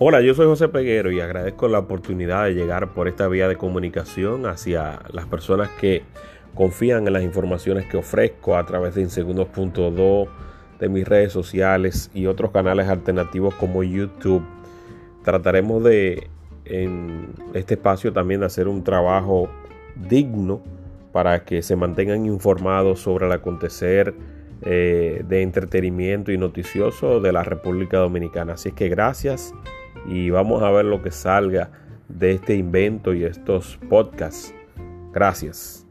Hola, yo soy José Peguero y agradezco la oportunidad de llegar por esta vía de comunicación hacia las personas que confían en las informaciones que ofrezco a través de Insegundos.do, de mis redes sociales y otros canales alternativos como YouTube. Trataremos de en este espacio también de hacer un trabajo digno para que se mantengan informados sobre el acontecer eh, de entretenimiento y noticioso de la República Dominicana. Así que gracias y vamos a ver lo que salga de este invento y estos podcasts. Gracias.